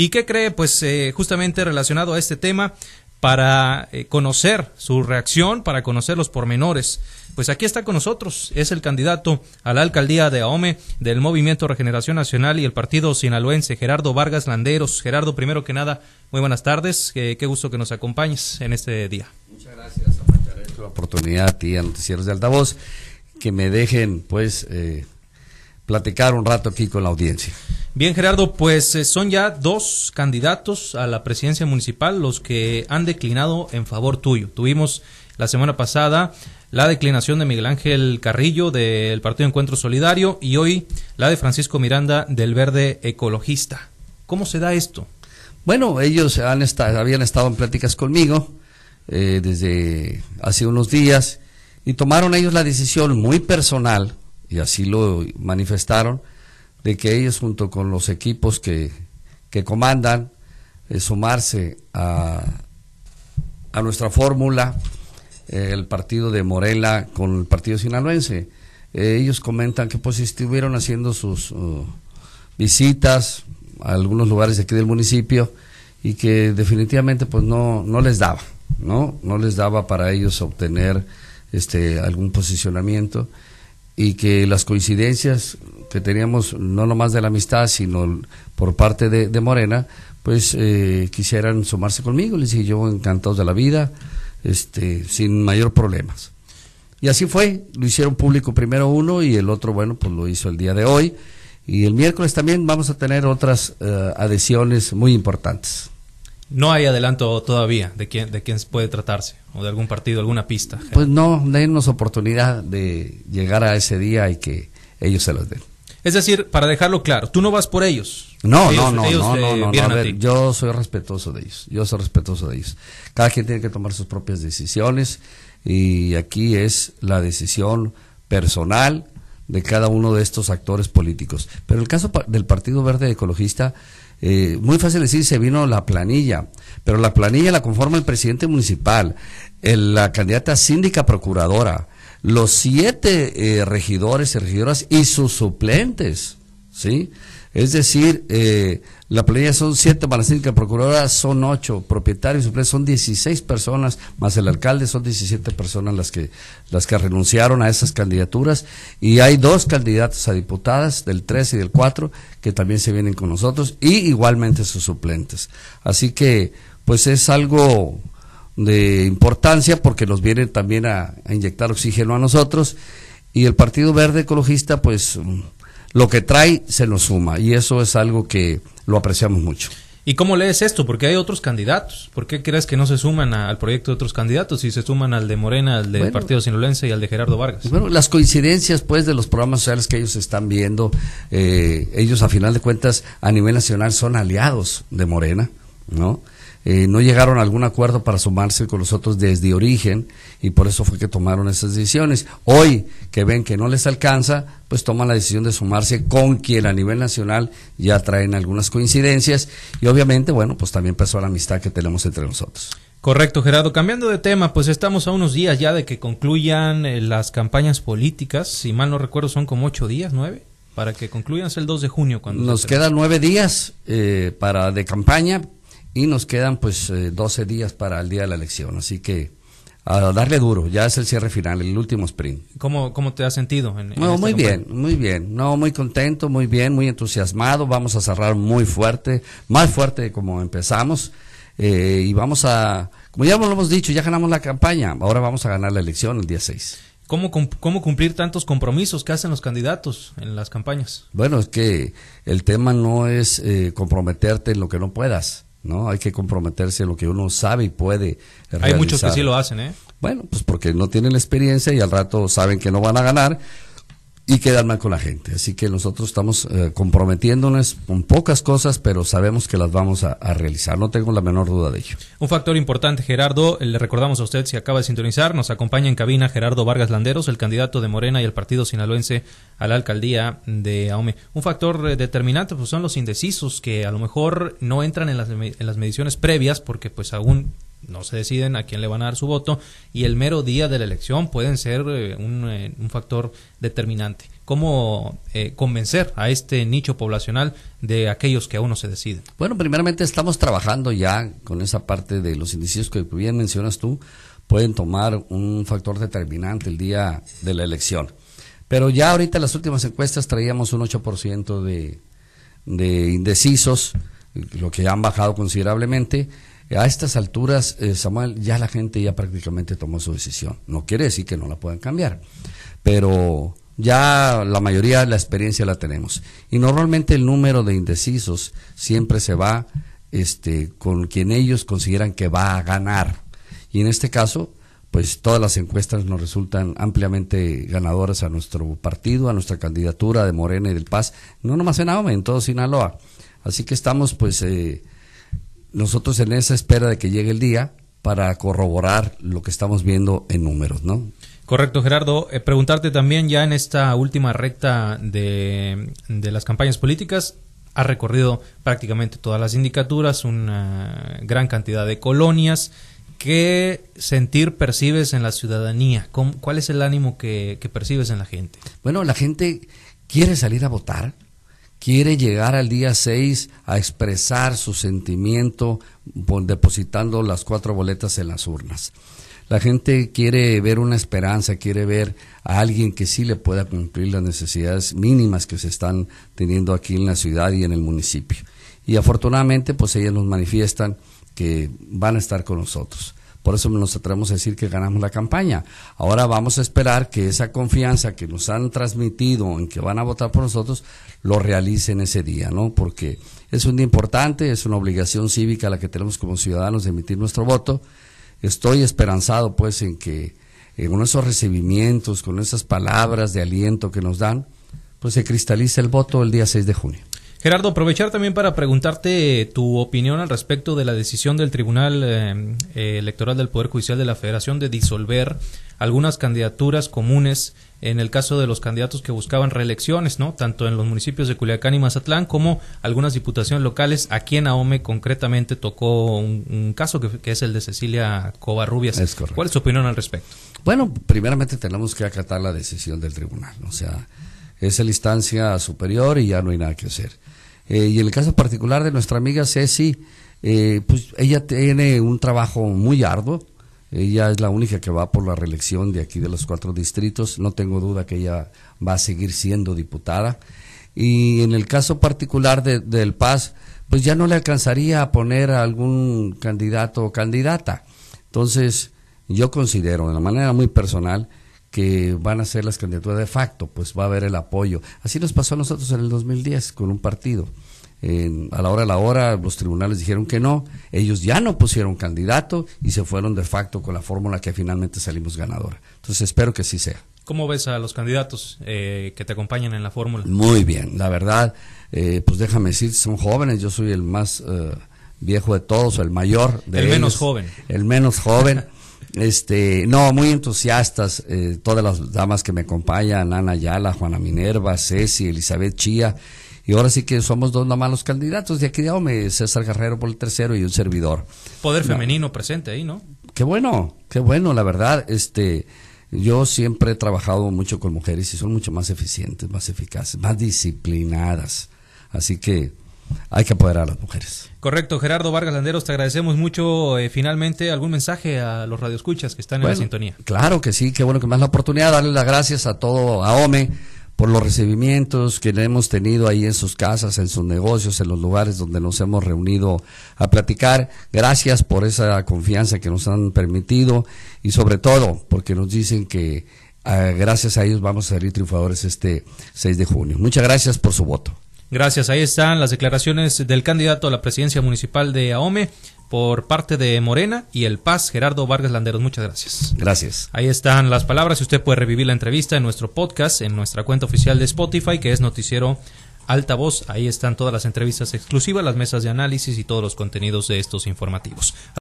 ¿Y qué cree? Pues eh, justamente relacionado a este tema, para eh, conocer su reacción, para conocer los pormenores. Pues aquí está con nosotros, es el candidato a la alcaldía de Ahome del Movimiento Regeneración Nacional y el Partido Sinaloense, Gerardo Vargas Landeros. Gerardo, primero que nada, muy buenas tardes, qué gusto que nos acompañes en este día. Muchas gracias, por la oportunidad a ti, a Noticieros de Altavoz, que me dejen, pues, eh, platicar un rato aquí con la audiencia. Bien, Gerardo, pues eh, son ya dos candidatos a la presidencia municipal los que han declinado en favor tuyo. Tuvimos la semana pasada la declinación de Miguel Ángel Carrillo del Partido Encuentro Solidario y hoy la de Francisco Miranda del Verde Ecologista. ¿Cómo se da esto? Bueno, ellos han estado, habían estado en pláticas conmigo eh, desde hace unos días y tomaron ellos la decisión muy personal y así lo manifestaron, de que ellos junto con los equipos que, que comandan, eh, sumarse a, a nuestra fórmula, eh, el partido de Morela con el partido sinaloense. Eh, ellos comentan que pues estuvieron haciendo sus uh, visitas a algunos lugares de aquí del municipio y que definitivamente pues no, no les daba, ¿no? No les daba para ellos obtener este algún posicionamiento y que las coincidencias que teníamos, no nomás de la amistad, sino por parte de, Morena, pues eh, quisieran sumarse conmigo. Les dije yo, encantados de la vida, este, sin mayor problemas. Y así fue, lo hicieron público primero uno y el otro, bueno, pues lo hizo el día de hoy. Y el miércoles también vamos a tener otras uh, adhesiones muy importantes. No hay adelanto todavía de quién, de quién puede tratarse o de algún partido, alguna pista. Pues no, denos oportunidad de llegar a ese día y que ellos se los den. Es decir, para dejarlo claro, tú no vas por ellos. No, no, no, no, no, no, a ver, yo soy respetuoso de ellos, yo soy respetuoso de ellos. Cada quien tiene que tomar sus propias decisiones y aquí es la decisión personal de cada uno de estos actores políticos. Pero el caso del Partido Verde Ecologista, eh, muy fácil decir, se vino la planilla, pero la planilla la conforma el presidente municipal, la candidata síndica procuradora, los siete eh, regidores y regidoras y sus suplentes, ¿sí? Es decir, eh, la planilla son siete para síndica procuradora, son ocho propietarios son 16 personas, más el alcalde son 17 personas las que, las que renunciaron a esas candidaturas y hay dos candidatos a diputadas del 3 y del 4 que también se vienen con nosotros y igualmente sus suplentes. Así que, pues es algo de importancia porque nos vienen también a, inyectar oxígeno a nosotros y el Partido Verde Ecologista pues lo que trae se nos suma y eso es algo que lo apreciamos mucho. ¿Y cómo lees esto? Porque hay otros candidatos. ¿Por qué crees que no se suman al proyecto de otros candidatos y se suman al de Morena, al del Partido Sinolense y al de Gerardo Vargas? Bueno, las coincidencias pues de los programas sociales que ellos están viendo, eh, ellos a final de cuentas a nivel nacional son aliados de Morena, ¿no? Eh, no llegaron a algún acuerdo para sumarse con nosotros desde origen y por eso fue que tomaron esas decisiones. Hoy que ven que no les alcanza, pues toman la decisión de sumarse con quien a nivel nacional ya traen algunas coincidencias y obviamente, bueno, pues también pasó la amistad que tenemos entre nosotros. Correcto, Gerardo. Cambiando de tema, pues estamos a unos días ya de que concluyan eh, las campañas políticas. Si mal no recuerdo, son como ocho días, nueve, para que concluyan el 2 de junio. Cuando Nos quedan nueve días eh, para de campaña, y nos quedan pues 12 eh, días para el día de la elección, así que a darle duro, ya es el cierre final, el último sprint. ¿Cómo, cómo te has sentido? En, no, muy bien, muy bien, no, muy contento, muy bien, muy entusiasmado, vamos a cerrar muy fuerte, más fuerte como empezamos, eh, y vamos a, como ya lo hemos dicho, ya ganamos la campaña, ahora vamos a ganar la elección el día 6. ¿Cómo, ¿Cómo cumplir tantos compromisos que hacen los candidatos en las campañas? Bueno, es que el tema no es eh, comprometerte en lo que no puedas ¿no? Hay que comprometerse a lo que uno sabe y puede realizar. Hay muchos que sí lo hacen, ¿eh? Bueno, pues porque no tienen la experiencia y al rato saben que no van a ganar y quedan mal con la gente. Así que nosotros estamos eh, comprometiéndonos con pocas cosas, pero sabemos que las vamos a, realizar. No tengo la menor duda de ello. Un factor importante, Gerardo, le recordamos a usted si acaba de sintonizar, nos acompaña en cabina Gerardo Vargas Landeros, el candidato de Morena y el partido sinaloense a la alcaldía de Aume. Un factor eh, determinante pues son los indecisos que a lo mejor no entran en las, en las mediciones previas porque pues aún no se deciden a quién le van a dar su voto y el mero día de la elección pueden ser eh, un, un, factor determinante. ¿Cómo convencer a este nicho poblacional de aquellos que aún no se deciden? Bueno, primeramente estamos trabajando ya con esa parte de los indicios que bien mencionas tú, pueden tomar un factor determinante el día de la elección. Pero ya ahorita en las últimas encuestas traíamos un 8% de, de indecisos, lo que ya han bajado considerablemente. A estas alturas, eh, Samuel, ya la gente ya prácticamente tomó su decisión. No quiere decir que no la puedan cambiar, pero ya la mayoría la experiencia la tenemos. Y normalmente el número de indecisos siempre se va este, con quien ellos consideran que va a ganar. Y en este caso, pues todas las encuestas nos resultan ampliamente ganadoras a nuestro partido, a nuestra candidatura de Morena y del Paz, no nomás en Ahome, en todo Sinaloa. Así que estamos pues eh, nosotros en esa espera de que llegue el día para corroborar lo que estamos viendo en números, ¿no? Correcto, Gerardo. Eh, preguntarte también ya en esta última recta de, de las campañas políticas, ha recorrido prácticamente todas las indicaturas, una gran cantidad de colonias. ¿Qué sentir percibes en la ciudadanía? ¿Cuál es el ánimo que, percibes en la gente? Bueno, la gente quiere salir a votar, quiere llegar al día 6 a expresar su sentimiento depositando las cuatro boletas en las urnas. La gente quiere ver una esperanza, quiere ver a alguien que sí le pueda cumplir las necesidades mínimas que se están teniendo aquí en la ciudad y en el municipio. Y afortunadamente, pues ellos nos manifiestan que van a estar con nosotros. Por eso nos atrevemos a decir que ganamos la campaña. Ahora vamos a esperar que esa confianza que nos han transmitido en que van a votar por nosotros lo realicen ese día, ¿no? Porque es un día importante, es una obligación cívica la que tenemos como ciudadanos de emitir nuestro voto. Estoy esperanzado, pues, en que con esos recibimientos, con esas palabras de aliento que nos dan, pues se cristalice el voto el día 6 de junio. Gerardo, aprovechar también para preguntarte tu opinión al respecto de la decisión del Tribunal eh, eh, Electoral del Poder Judicial de la Federación de disolver algunas candidaturas comunes en el caso de los candidatos que buscaban reelecciones, ¿no? Tanto en los municipios de Culiacán y Mazatlán como algunas diputaciones locales. Aquí en Ahome concretamente tocó un, caso que, es el de Cecilia Covarrubias. ¿Cuál es su opinión al respecto? Bueno, primeramente tenemos que acatar la decisión del tribunal. O sea, es la instancia superior y ya no hay nada que hacer. Eh, y en el caso particular de nuestra amiga Ceci, eh, pues ella tiene un trabajo muy arduo. Ella es la única que va por la reelección de aquí de los cuatro distritos. No tengo duda que ella va a seguir siendo diputada. Y en el caso particular de, del Paz, pues ya no le alcanzaría a poner a algún candidato o candidata. Entonces, yo considero de una manera muy personal que van a ser las candidaturas de facto, pues va a haber el apoyo. Así nos pasó a nosotros en el 2010 con un partido. a la hora de la hora los tribunales dijeron que no, ellos ya no pusieron candidato y se fueron de facto con la fórmula que finalmente salimos ganadora. Entonces espero que sí sea. ¿Cómo ves a los candidatos eh, que te acompañan en la fórmula? Muy bien, la verdad, eh, pues déjame decir, son jóvenes, yo soy el más eh, viejo de todos, el mayor de El menos joven. El menos joven. Este, no, muy entusiastas, eh, todas las damas que me acompañan, Ana Ayala, Juana Minerva, Ceci, Elizabeth Chía, y ahora sí que somos dos nomás los candidatos de aquí de Ome, César Guerrero por el tercero y un servidor. Poder femenino presente ahí, ¿no? Qué bueno, qué bueno, la verdad, este, yo siempre he trabajado mucho con mujeres y son mucho más eficientes, más eficaces, más disciplinadas, así que hay que apoderar a las mujeres. Correcto, Gerardo Vargas Landeros, te agradecemos mucho. Eh, finalmente, algún mensaje a los radioescuchas que están en la sintonía. Claro que sí, qué bueno que das la oportunidad de darle las gracias a todo, a OME, por los recibimientos que hemos tenido ahí en sus casas, en sus negocios, en los lugares donde nos hemos reunido a platicar. Gracias por esa confianza que nos han permitido y sobre todo porque nos dicen que eh, gracias a ellos vamos a salir triunfadores este 6 de junio. Muchas gracias por su voto. Gracias. Ahí están las declaraciones del candidato a la presidencia municipal de Ahome por parte de Morena y el Paz, Gerardo Vargas Landeros. Muchas gracias. Gracias. Ahí están las palabras y usted puede revivir la entrevista en nuestro podcast, en nuestra cuenta oficial de Spotify, que es Noticiero Altavoz. Ahí están todas las entrevistas exclusivas, las mesas de análisis y todos los contenidos de estos informativos.